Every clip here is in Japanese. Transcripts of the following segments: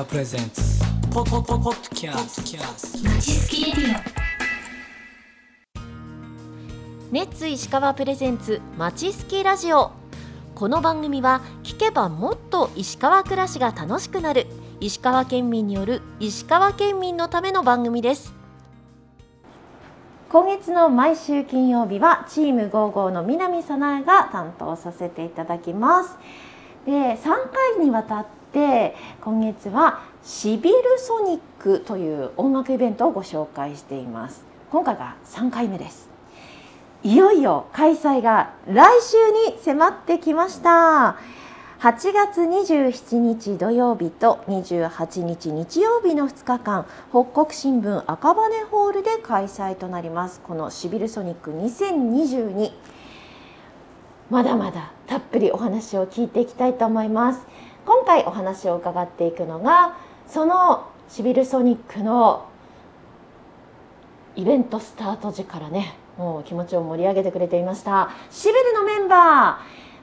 川プレゼンツポポポポッキャスキャストまちすきレディネッツ石川プレゼンツまちすきラジオ。この番組は聞けばもっと石川暮らしが楽しくなる石川県民による石川県民のための番組です。今月の毎週金曜日はチーム55の南早苗が担当させていただきます。で3回にわたって今月はシビルソニックという音楽イベントをご紹介しています。今回が3回目です。いよいよ開催が来週に迫ってきました。8月27日土曜日と28日日曜日の2日間北国新聞赤羽ホールで開催となります。このシビルソニック2022まだまだたっぷりお話を聞いていきたいと思います。今回お話を伺っていくのがそのシビルソニックのイベントスタート時からねもう気持ちを盛り上げてくれていましたシビルのメンバ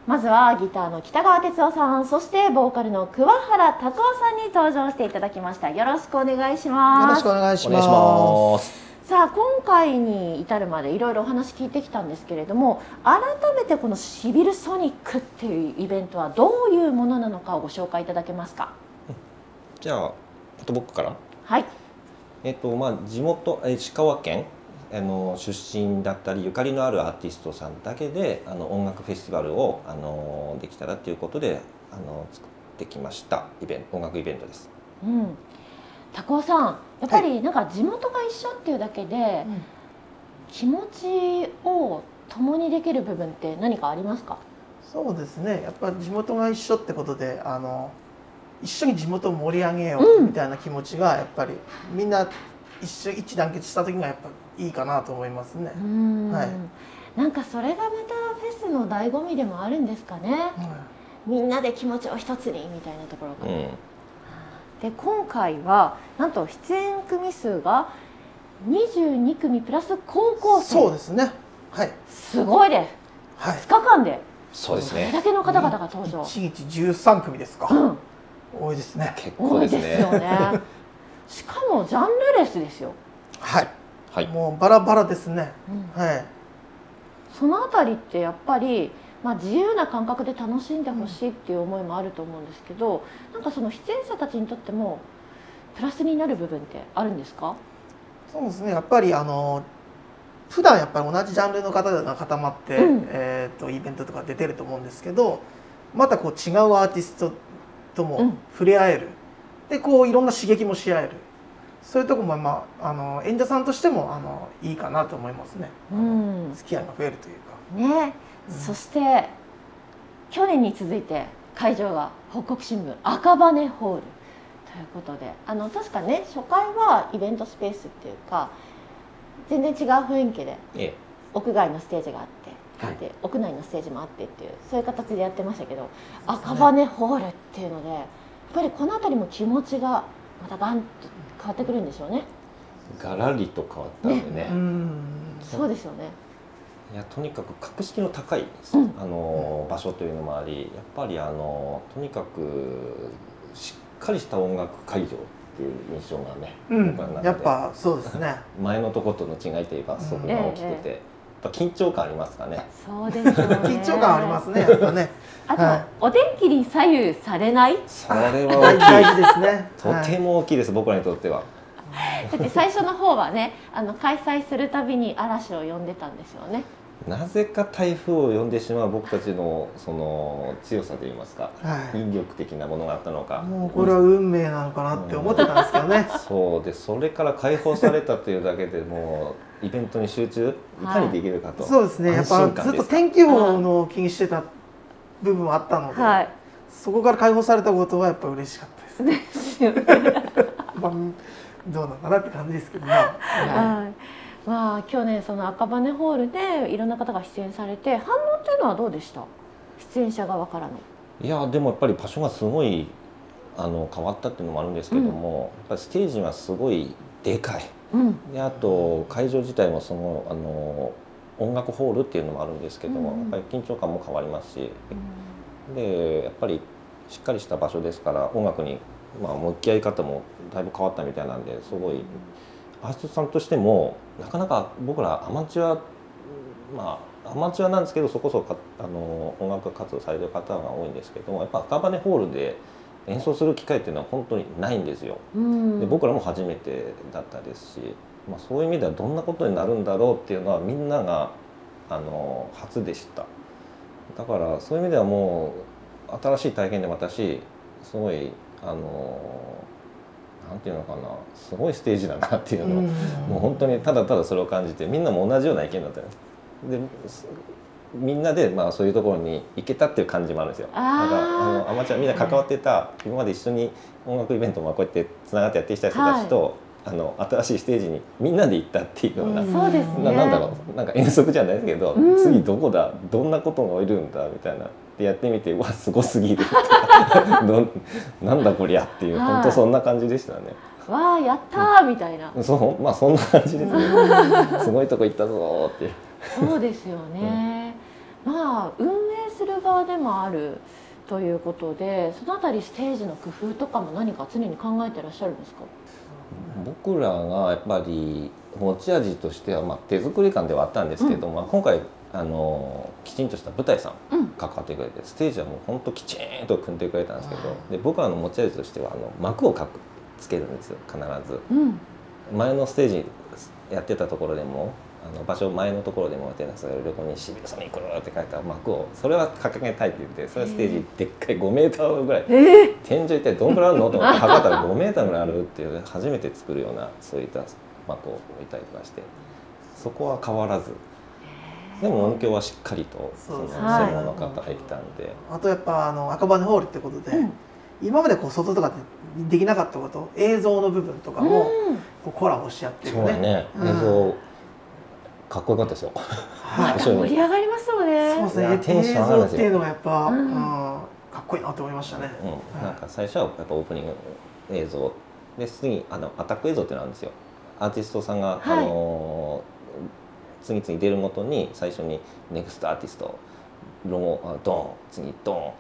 ーまずはギターの北川哲夫さんそしてボーカルの桑原拓夫さんに登場していただきましたよろしくお願いしますよろしくお願いしま。す。さあ今回に至るまでいろいろお話聞いてきたんですけれども改めてこのシビルソニックっていうイベントはどういうものなのかをご紹介いただけますか？じゃあ、あと僕から。はいえっと、まあ、地元、え石川県。あの出身だったりゆかりのあるアーティストさんだけであの音楽フェスティバルをあのできたらということであの作ってきましたイベント音楽イベントです。うん拓夫さんやっぱりなんか地元が一緒っていうだけで、気持ちを共にできる部分って何かありますか？そうですね。やっぱ地元が一緒ってことで、あの一緒に地元を盛り上げよううん。みたいな気持ちがやっぱりみんな一緒一致団結した時がやっぱいいかなと思いますね。うん。はい。なんかそれがまたフェスの醍醐味でもあるんですかね？みんなで気持ちを一つにみたいなところから、うん、で今回はなんと出演組数が22組プラス高校生そうですね。はいすごいですはい。2日間でそうですね。これだけの方々が登場、一日十三組ですか。うん多いですね。結構多いですね。ですよねしかもジャンルレスですよ、はい。はい。もうバラバラですね。うんはい。そのあたりってやっぱり、まあ、自由な感覚で楽しんでほしいっていう思いもあると思うんですけど、なんかその出演者たちにとってもプラスになる部分ってあるんですか？そうですね。やっぱりあの普段やっぱり同じジャンルの方が固まって、うんえっ、とイベントとか出てると思うんですけど、またこう違うアーティストともうん触れ合える。でこういろんな刺激もし合える。そういうとこもまああの演者さんとしてもあのいいかなと思いますね。うん。付き合いが増えるというか。ね、うん。そして去年に続いて会場が北国新聞赤羽ホール。ということであの確かね初回はイベントスペースっていうか全然違う雰囲気でえ屋外のステージがあって、はい。で屋内のステージもあってっていうそういう形でやってましたけど、ね。赤羽ホールっていうのでやっぱりこの辺りも気持ちがまたガンと変わってくるんでしょうね。え、ガラリと変わったんでね。うん。そうですよね。いやとにかく格式の高い、うんあの場所というのもありやっぱりあのとにかくしっかりした音楽会場っていう印象がね、うんやっぱそうですね。前のとことの違いといえばそこが大きくて、やっぱ緊張感ありますかね。そうですよね。緊張感ありますね。やっぱね。あと、はいお天気に左右されない？それは大事ですね。とても大きいです、僕らにとっては。だって最初の方はね、あの開催するたびに嵐を呼んでたんですよね。なぜか台風を呼んでしまう僕たちのその強さといいますか、はい。引力的なものがあったのか。もうこれは運命なのかなって思ってたんですけどね。そうでそれから解放されたというだけでもうイベントに集中いかにできるかと、そうですね。やっぱずっと天気予報の気にしてた部分はあったので、はい。そこから解放されたことはやっぱ嬉しかったです。まあどうなのかなって感じですけどね。ははい。まあ去年その赤羽ホールでいろんな方が出演されて反応っていうのはどうでした？出演者側からの。いやでもやっぱり場所がすごいあの変わったっていうのもあるんですけども、やっぱりステージがすごいでかいうん。であと会場自体もそのあの音楽ホールっていうのもあるんですけども、うんやっぱり緊張感も変わりますし。でやっぱりしっかりした場所ですから音楽にまあ、向き合い方もだいぶ変わったみたいなんですごいアーティストさんとしてもなかなか僕らアマチュアまあアマチュアなんですけどそこそこかあの音楽活動されてる方が多いんですけどもやっぱ赤羽ホールで演奏する機会っていうのは本当にないんですよ。うん。で僕らも初めてだったですし、まあ、そういう意味ではどんなことになるんだろうっていうのはみんながあの初でした。だからそういう意味ではもう新しい体験で私すごいあのなんていうのかなすごいステージだなっていうのを、もう本当にただただそれを感じてみんなも同じような意見だったんですですみんなでまあそういうところに行けたっていう感じもあるんですよ。なんかあのアマチュアみんな関わってた今まで一緒に音楽イベントもこうやってつながってやってきた人たちと、あの新しいステージにみんなで行ったっていうような、うんそうですね。ななんだろうなんか遠足じゃないですけど、うん。次どこだどんなことがいるんだみたいな。でやってみてうわすごすぎる。どんなんだこりゃっていう、はい。本当そんな感じでしたね。わあやったーみたいな、そうまあそんな感じですね。すごいとこ行ったぞーっていう。そうですよね、側でもあるということでそのあたりステージの工夫とかも何か常に考えてらっしゃるんですか？僕らがやっぱり持ち味としては、まあ、手作り感ではあったんですけど、まあ、今回あのきちんとした舞台さんうん。関わってくれてステージはもう本当きちんと組んでくれたんですけどで僕らの持ち味としてはあの幕をかくつけるんですよ必ず。うん。前のステージやってたところでもあの場所前のところでもてたんです横に「シビルサミー来る!」って書いた幕をそれは掲げたいって言ってそれはステージでっかい5メーターぐらい。ええ天井一体どんくらいあるのと思って測ったら5メーターぐらいあるっていう初めて作るようなそういった幕を置いたりとかしてそこは変わらず。でも音響はしっかりとその専門の方がいたんで、あとやっぱあの赤羽ホールってことで、うん。今までこう外とかでできなかったこと映像の部分とかもうん。こうコラボし合ってるそうだね。うん。映像かっこよかったですよ。はいまた盛り上がりますよね。そうですね。映テンション上がるんですよ。像っていうのがやっぱ、うん。うんかっこいいなと思いましたね、うん、なんか最初はやっぱオープニング映像。で次あのアタック映像ってのあるんですよ。アーティストさんが、はい。あのー次々出るごとに最初に next artist ロゴあドン。次ドン。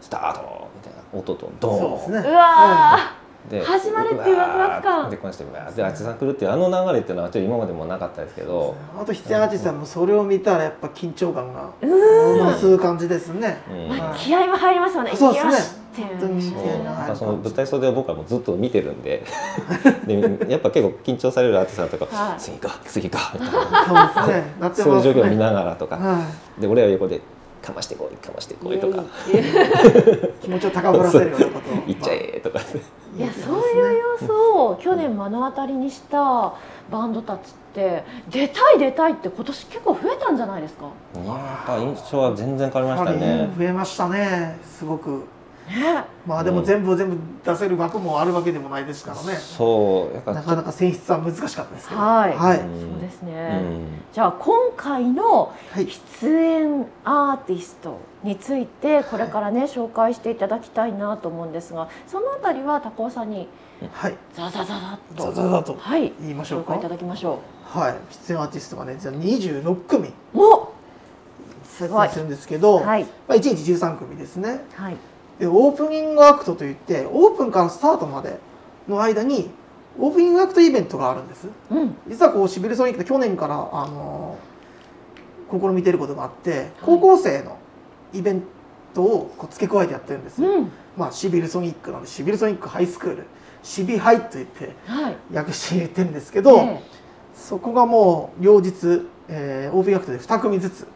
スタート。みたいな音とドン。そうですね。うわで始まるっていうワクワク感。でこでアーティストさん来るっていうあの流れっていうのはちょっと今までもなかったですけど、あと出演アーティストさんもそれを見たらやっぱ緊張感が増す感じですね、うん。まあはい気合も入りますよね。そうですね。本当にその舞台袖を僕はもうずっと見てるんで。でやっぱ結構緊張されるアーティストさんとか、はい。次か次かみたいな。そうですね。そういう状況を見ながらとか、はで俺は横でかましてこいかましてこいとか。い、気持ちを高ぶらせるようなことを。行っちゃえとか、いやそういう様子を去年目の当たりにしたバンドたちって出たい出たいって今年結構増えたんじゃないですか？いややっぱ印象は全然変わりましたね。増えましたね。すごく。ねまあでも全部を全部出せる枠もあるわけでもないですからね。そうなかなか選出は難しかったですけど。はい。はい、うんそうですうね、ん。じゃあ今回のはい。出演アーティストについてこれからね紹介していただきたいなと思うんですがそのあたりは高尾さんにはい。ザザザザっと。ザザザとはい。言いましょうか。紹介いただきましょはい。出演アーティストがねじゃあ26組うおすごい。出演するんですけど、はい。まあ、1日13組ですね。はい。でオープニングアクトといってオープンからスタートまでの間にオープニングアクトイベントがあるんです。うん。実はこうシビルソニックって去年からあの試みてることがあって高校生のイベントをこう付け加えてやってるんです、うん。まあシビルソニックなのでシビルソニックハイスクール。シビハイと言ってはい略して言ってるんですけど、えそこがもう両日、えー、オープニングアクトで2組ずつ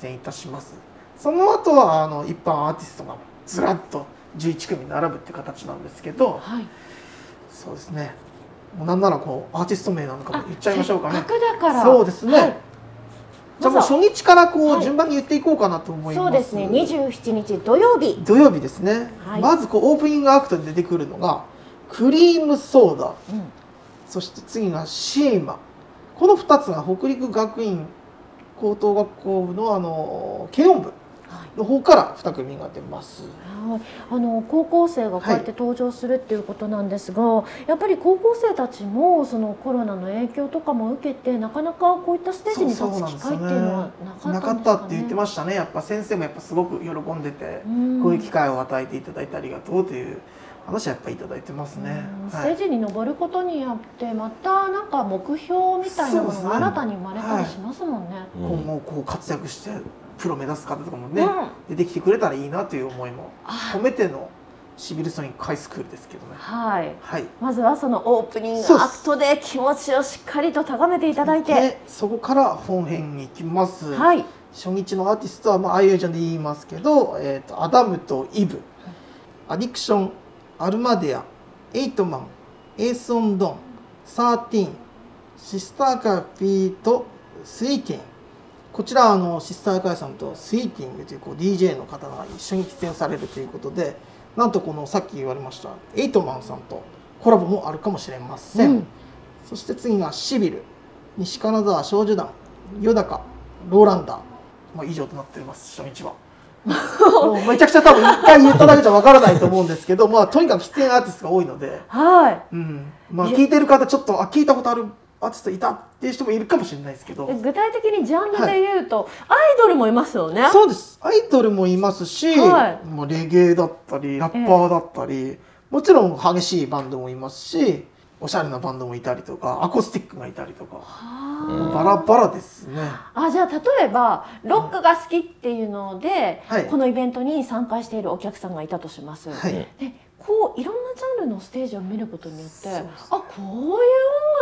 出演いたします。その後はあの一般アーティストがずらっと11組並ぶって形なんですけえどはい。そうですね。もうなんならこうアーティスト名なんかも言っちゃいましょうかね。かそうですね。はい。じゃあもう初日からこはい。う順番に言っていこうかなと思います、そうですね。27日土曜日。土曜日ですね、はい。まずこうオープニングアクトで出てくるのがクリームソーダ。うん。そして次がシーマ。この2つが北陸学院高等学校部のあの軽音部。はいの方から2組が出ます。はい、あの高校生がこうやって登場するっていうことなんですが、やっぱり高校生たちもそのコロナの影響とかも受けてなかなかこういったステージに立そうそうなんつ機ですよね会っていうのはななかっかったたってんですかね？言ってましたね。やっぱ先生もやっぱすごく喜んでて、うんこういう機会を与えていただいてありがとうという話はやっぱりいただいてますね。うんはいステージに登ることによってまたなんか目標みたいなものが新たに生まれたりしますもんね。うん今後こう活躍してプロ目指す方とかもね、うん出てきてくれたらいいなという思いもあ込めてのシビルソニックハイスクールですけどね。はい。はい。まずはそのオープニングアクトで気持ちをしっかりと高めていただいて、でそこから本編に行きます。はい。初日のアーティストは、まあ、あいうえちゃんで言いますけど、えー、とアダムとイブ、アディクション、アルマデア、エイトマン、エース・オン・ドン、サーティーン、シスターカーフィーとスイーティン。こちらあのシスターカーさんとスイーティングというこう DJ の方が一緒に出演されるということでなんとこのさっき言われましたエイトマンさんとコラボもあるかもしれません、うん。そして次がシビル西金沢少女団ヨダカローランダー、まあ、以上となっております初日は。めちゃくちゃ多分一回言っただけじゃわからないと思うんですけど、まあ、とにかく出演アーティストが多いので、はい。うん。まあ、聞いてる方ちょっとあ聞いたことあるアーティストいたっていう人もいるかもしれないですけど。で具体的にジャンルで言うと、アイドルもいますよね。そうです。アイドルもいますし、はい。もうレゲエだったりラッパーだったり、もちろん激しいバンドもいますしおしゃれなバンドもいたりとかアコースティックがいたりとか、はバラバラですね。ああじゃあ例えばロックが好きっていうので、はい。このイベントに参加しているお客さんがいたとします。はい、うんでこういろんなジャンルのステージを見ることによってそうあこういう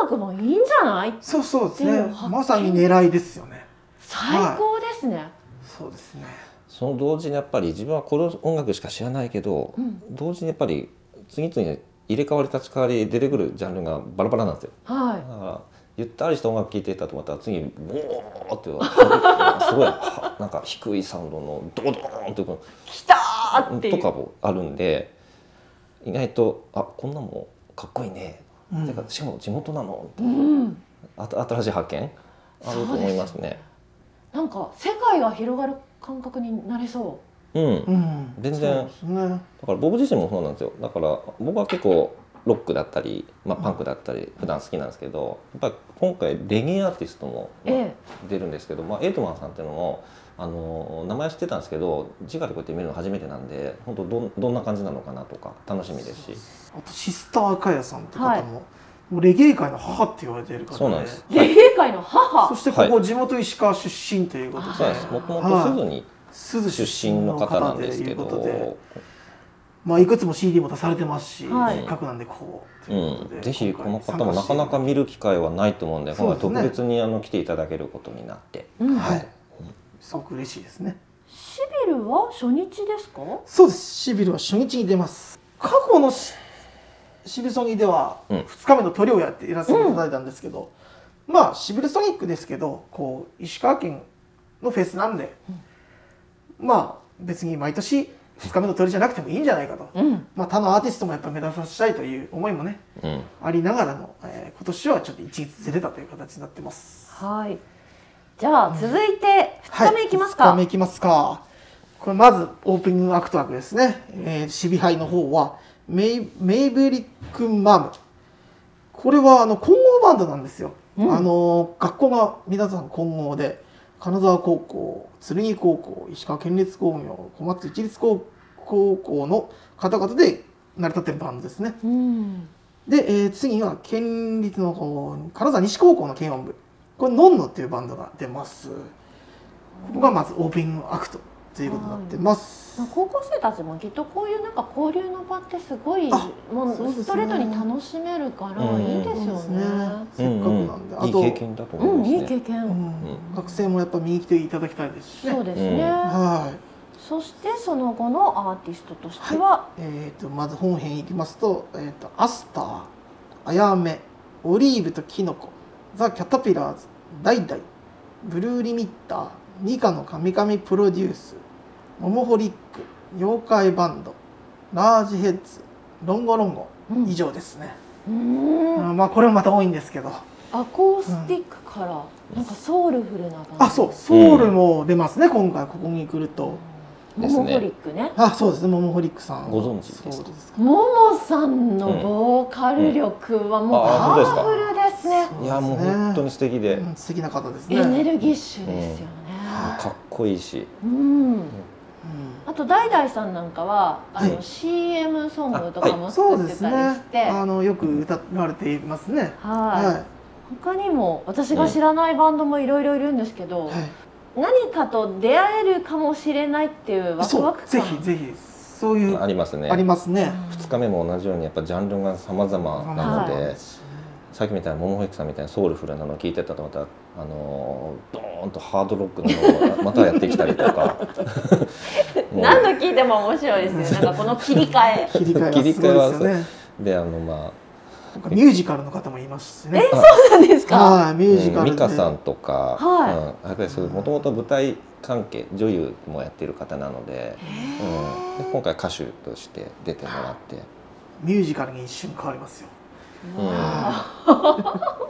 音楽もいいんじゃない？そうそうですね。まさに狙いですよね。最高ですね。そうですね。その同時にやっぱり自分はこの音楽しか知らないけど、うん。同時にやっぱり次々に入れ替わり立ち替わり出てくるジャンルがバラバラなんですよ。はだからゆったりした音楽聴いてたと思ったら次にボーってすごいは なんか低いサウンドのドドーンってこい。来たーっていう。とかもあるんで意外とあこんなもんかっこいいね、うん。てかしかも地元なの。うん。あた新しい発見？あると思いますね。なんか世界が広がる感覚になれそう。ん、うん。全然。ね。だから僕自身もそうなんですよ。だから僕は結構ロックだったり、まあ、パンクだったり普段好きなんですけどやっぱり今回レゲエアーティストも出るんですけど、まあ、エイトマンさんっていうのもあの名前は知ってたんですけど直でこうやって見るの初めてなんで本当どんどんな感じなのかなとか楽しみですし。あとシスターカヤさんって方も,、はい。もうレゲエ界の母って言われている方で。そうなんです。え。レゲエ界の母？そしてここ地元石川出身ということで、そうなんです。もともはい。と鈴に鈴出身の方なんですけど、ということでまあ、いくつも CD も出されてますし、はい。せっかくなんでこうとうん、ぜひこの方もなかなか見る機会はないと思うんで今回特別にあの来ていただけることになって、うん。はい。すごく嬉しいですね。シビルは初日ですか？そうです。シビルは初日に出ます。過去のシシビルソニーではうん。2日目のトリをやっていらせていただいたんですけど、まあシビルソニックですけどこう石川県のフェスなんで、まあ別に毎年2日目のトリじゃなくてもいいんじゃないかと、うん。まあ、他のアーティストもやっぱ目立たせたいという思いもねうんありながらの、えー今年はちょっと一日ずれたという形になってます。はい。じゃあ続いて二日目いきますか。はい、2日目いきますか。これまずオープニングアクト枠ですね。えー、シビハイの方はメイメイブリックマム。これはあの混合バンドなんですよ。うんあの学校が皆さん混合で金沢高校、剣高校、石川県立工業、小松市立高高校の方々で成り立ってるバンドですね。うん。で、えー次は県立の方金沢西高校の軽音部これノンノっていうバンドが出ますここがまずオープニングアクトということになってます、まあ高校生たちもきっとこういうなんか交流の場ってすごいあもそうストレートに楽しめるからうん。いいですよそうですね。ね。せっかくなんで、うんうん。いいあと経験だと思いうん、ますね。いい経験。うん。学生もやっぱ見に来ていただきたいです。しねそうですね。はい。そしてその後のアーティストとしては、えー、とまず本編いきますと,、えー、とアスターあやめオリーブとキノコザ・キャタピラーズダイダイブルーリミッターニカの神々プロデュース。モモホリック妖怪バンド。ラージヘッズロンゴロンゴ、うん。以上ですね、うーんあまあこれもまた多いんですけど。アコースティックからなんかソウルフルな感じ。あそうソウルも出ますね今回ここに来ると。モモホリね。ックね。あそうですねモモホリックさん。ご存知ですか？そうですか。ももさんのボーカル力はもうパワフルですね、いやもう本当に素敵で、うん素敵な方ですね。エネルギッシュですよね、かっこいいし。うん。うん。あとダイダイさんなんかはあの、はい。CM ソングとかもそう作ってたりですね。して、あのよく歌われていますね。はい、は他にも私が知らないバンドもいろいろいるんですけど、い、はい。何かと出会えるかもしれないっていうワクそうワク感。ぜひぜひ。そういうありますね。ありますね。2日目も同じようにやっぱジャンルが様々なので、はいさっきみたいなモモホイックさんみたいなソウルフルなのを聞いてたとまたあのードーンとハードロックなのをまたやってきたりとか。何度聞いても面白いですよなんかこの切り替え。切り替えがすごいですよね。であのまなんかミュージカルの方もいますしね。そうなんですか？はいミュージあ、カルで。うん、美香さんとか、はい。うん、やっぱりそうもともと舞台関係女優もやっている方なので,、うん、で今回歌手として出てもらって、ミュージカルに一瞬変わりますようん。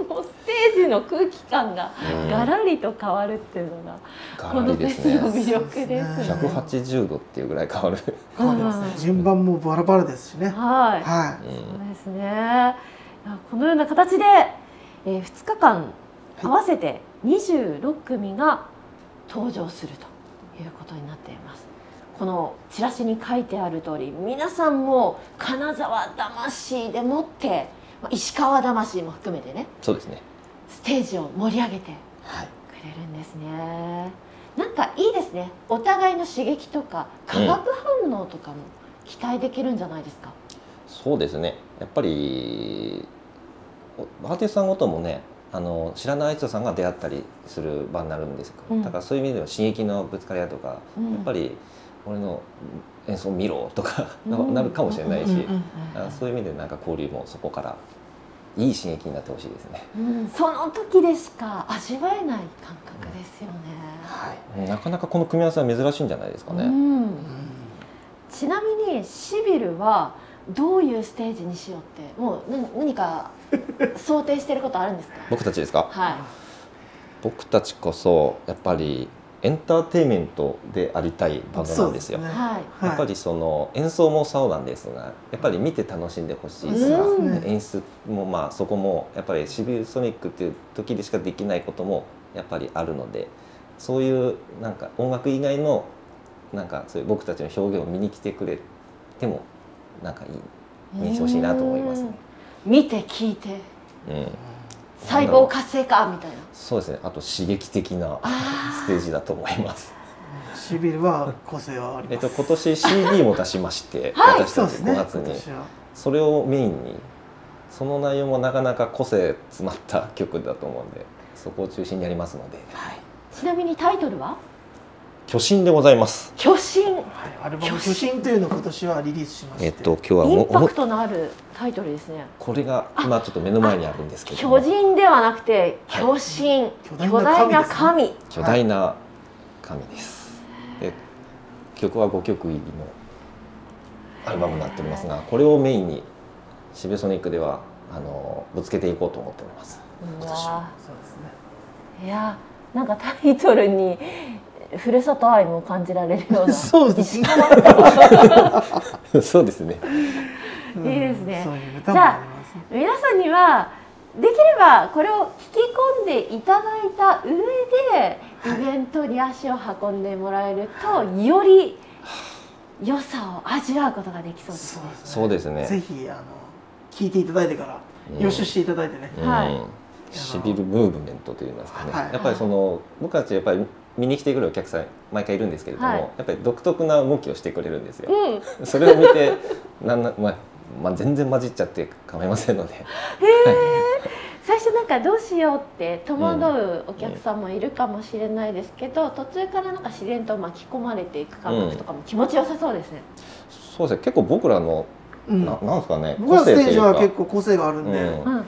もうステージの空気感がうん。ガラリと変わるっていうのが、ガこのフェラリですね。スの魅力ですね。180度っていうぐらい変わる、変わります。ねうん順番もバラバラですしね。はい、はそうですね。このような形で、えー、2日間合わせて26組が登場するということになっています。このチラシに書いてある通り皆さんも金沢魂でもってまあ石川魂も含めてね。そうですね。ステージを盛り上げていはい。くれるんですね。なんかいいですね。お互いの刺激とか化学反応とかも期待できるんじゃないですか、そうですね。やっぱりおアーティストさんごともねあの知らない人さんが出会ったりする場になるんですよ、うん。だからそういう意味では刺激のぶつかり合いとか、うん。やっぱり俺の演奏見ろとかなるかもしれないし、そういう意味でなんか交流もそこからいい刺激になってほしいですね、うん。その時でしか味わえない感覚ですよね、はい。なかなかこの組み合わせは珍しいんじゃないですかね、うん。うんちなみにシビルはどういうステージにしようってもうな何か想定してることあるんですか？僕たちですか？はい。僕たちこそやっぱりエンターテインメントでありたいバンドなんですよ。そうね。はい。やっぱりその演奏もそうなんですがやっぱり見て楽しんでほしい。し、うん演出もまあそこもやっぱりシビルソニックっていう時でしかできないこともやっぱりあるのでそういうなんか音楽以外のなんかそういう僕たちの表現を見に来てくれてもなんかいい見てほしいなと思いますね。うん見て聞いて。うん、細胞活性化みたいな。そうですね。あと刺激的なステージだと思います。シビルは個性はありえっと、今年 CD も出しまして、はい。私たちそうですね。5月に。それをメインにその内容もなかなか個性詰まった曲だと思うんでそこを中心にやりますので。ちなみにタイトルは？巨神でございます。巨神。はいアルバム「初心」というのを今年はリリースしまして。えっと今日はインパクトのあるタイトルですね。これが今ちょっと目の前にあるんですけど。巨も人ではなくて巨神、巨巨大な神。巨大な神です、で曲は5曲入りのアルバムになっておりますがこれをメインにシベソニックではあのぶつけていこうと思っております。う今年はわそうですね。いやなんかタイトルにふるさと愛も感じられるような そうですね。そうですね。う んいいですね。そういう歌もあ皆さんにはできればこれを聞き込んでいただいた上でイベントに足を運んでもらえるとより 良さを味わうことができそうですね。そうですね。ぜひあの聞いていただいてからうん。予習していただいてね、はい。うん。シビルムーブメントといいますかね、はい。やっぱりその僕たちやっぱり見に来てくれるお客さん毎回いるんですけれども、はい。やっぱり独特な動きをしてくれるんですよ。うん、それを見てなんな、まあまあ、全然混じっちゃって構いませんので、最初なんかどうしようって戸惑うお客さんもいるかもしれないですけど、途中からなんか自然と巻き込まれていく感覚とかも気持ちよさそうですね。そうですね。結構僕らの、うん。ななんですかね僕らのステージは結構個性があるんで、うんうん、ま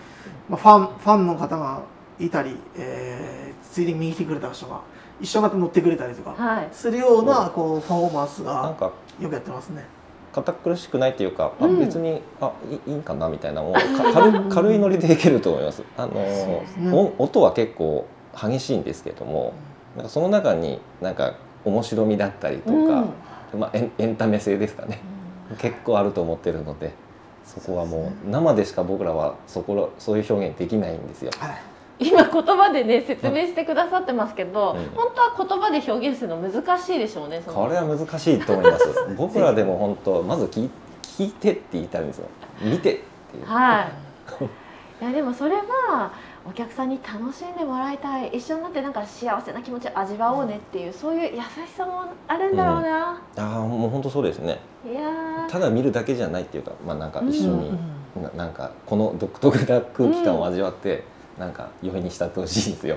あ、ファンファンの方がいたり、えーついでに見に来てくれた人が一緒になって乗ってくれたりとかはい。するようなこうパフォーマンスがなんかよくやってますね。堅苦しくないっていうか、うん。あ別にあいいいんかなみたいなのをか軽い軽いノリでいけると思います。あのね。音音は結構激しいんですけども、なんかその中になんか面白みだったりとか、うん。まあ、エンエンタメ性ですかね。結構あると思ってるのでそこはもう生でしか僕らはそこらそういう表現できないんですよ。はい今言葉でね説明してくださってますけど、うん本当は言葉で表現するの難しいでしょうねこれは難しいと思います。僕らでも本当まず聞い聞いてって言いたいんですよ。見てっていう。はいいやでもそれはお客さんに楽しんでもらいたい一緒になってなんか幸せな気持ちを味わおうねっていうそういう優しさもあるんだろうな、ああもう本当そうですね。いやーただ見るだけじゃないっていうか、まあなんか一緒に、うんななんかこの独特な空気感を味わって、なんか余韻に浸ってほしいんですよ。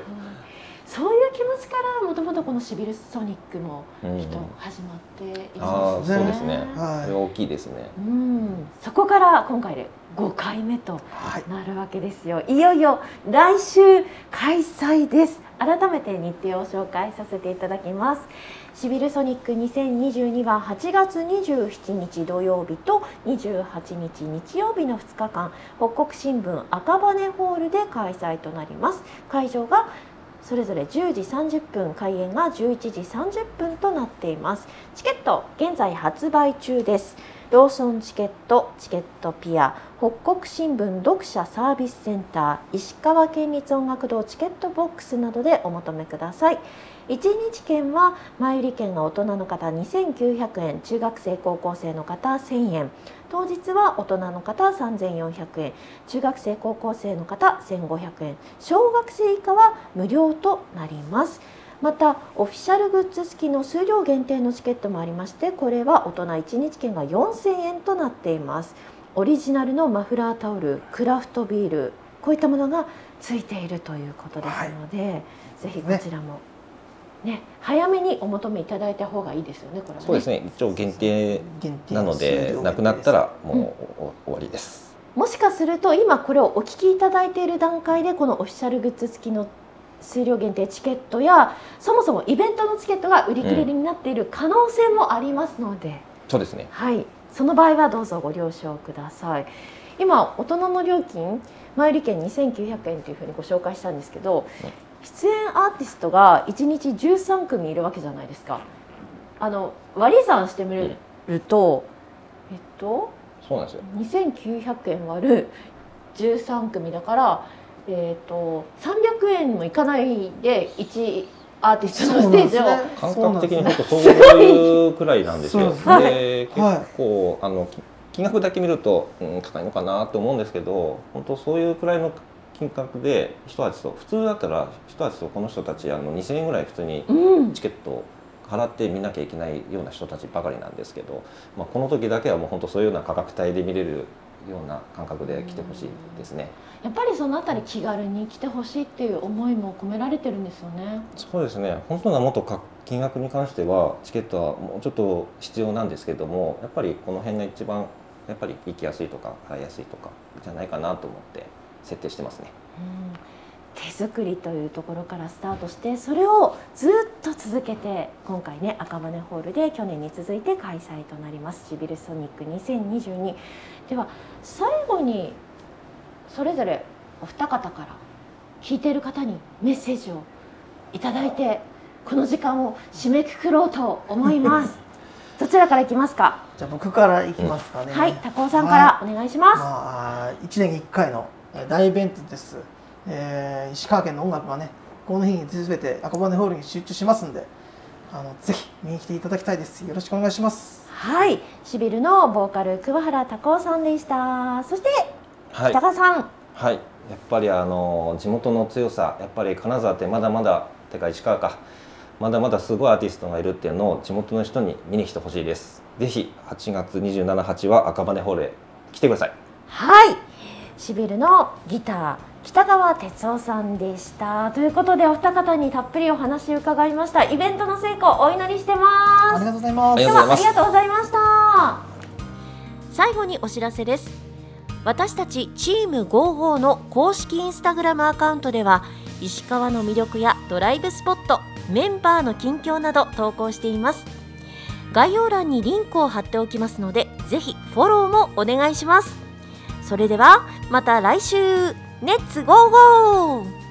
そういう気持ちからもともとこのシビルソニックもうん。きっと始まっているんですああそうですね。はい。それは大きいですね。うん。そこから今回で5回目とはい。なるわけですよ。いよいよ来週開催です。改めて日程を紹介させていただきますシビルソニック2022は8月27日土曜日と28日日曜日の2日間北国新聞赤羽ホールで開催となります。会場がそれぞれ10時30分開演が11時30分となっています。チケット現在発売中です。ローソンチケットチケットピア北国新聞読者サービスセンター石川県立音楽堂チケットボックスなどでお求めください。1日券は前売り券が大人の方2900円中学生高校生の方1000円。当日は大人の方3400円中学生高校生の方1500円。小学生以下は無料となります。またオフィシャルグッズ付きの数量限定のチケットもありましてこれは大人1日券が4000円となっています。オリジナルのマフラータオルクラフトビールこういったものがついているということですので、ぜひこちらも。ね早めにお求めいただいた方がいいですよねこれはねそうですね。一応限定なのでなくなったらもうお終わりです。もしかすると今これをお聞きいただいている段階でこのオフィシャルグッズ付きの数量限定チケットやそもそもイベントのチケットが売り切れになっている可能性もありますので、そうですね。はい、その場合はどうぞご了承ください。今大人の料金前売り券2900円というふうにご紹介したんですけど、出演アーティストが1日13組いるわけじゃないですか。あの割り算してみると、えっとそうなんですよ。2900円割る13組だから、えー、と300円もいかないで1アーティストのステージを、感覚的に本当そういうくらいなんですよ。そうでですねはい結構あのき金額だけ見ると、うん、高いのかなと思うんですけど本当そういうくらいの金額で一アーティスト普通だったら一アーティストこの人たちあの2000円ぐらい普通にうん、チケットを払って見なきゃいけないような人たちばかりなんですけど、まあ、この時だけはもう本当そういうような価格帯で見れるような感覚で来てほしいですね。やっぱりそのあたり気軽に来てほしいっていう思いも込められてるんですよね。そうですね本当はもっとか金額に関してはチケットはもうちょっと必要なんですけどもやっぱりこの辺が一番やっぱり行きやすいとか払いやすいとかじゃないかなと思って設定してますね。うん。手作りというところからスタートしてそれをずっと続けて今回ね赤羽ホールで去年に続いて開催となります。シビルソニック2022では最後にそれぞれお二方から聞いている方にメッセージをいただいてこの時間を締めくくろうと思います。どちらからいきますか？じゃあ僕からいきますかね、はい高尾さんからお願いします、まあ、1年に1回のえー大イベントです、えー石川県の音楽がねこの日に全て赤羽ホールに集中しますんであのぜひ見に来ていただきたいです。よろしくお願いします。はい、シビルのボーカル桑原孝夫さんでした。そしてはい。北川さん、はい、やっぱりあの地元の強さやっぱり金沢ってまだまだてか石川か。まだまだすごいアーティストがいるっていうのを地元の人に見に来てほしいです。ぜひ8月27、8は赤羽ホールへ来てください。はい、シビルのギター北川哲夫さんでした。ということでお二方にたっぷりお話を伺いました。イベントの成功をお祈りしてます。ありがとうございますではありがとうございました。最後にお知らせです。私たちチーム55の公式インスタグラムアカウントでは石川の魅力やドライブスポット、メンバーの近況など投稿しています。概要欄にリンクを貼っておきますので、ぜひフォローもお願いします。それではまた来週。レッツゴーゴー。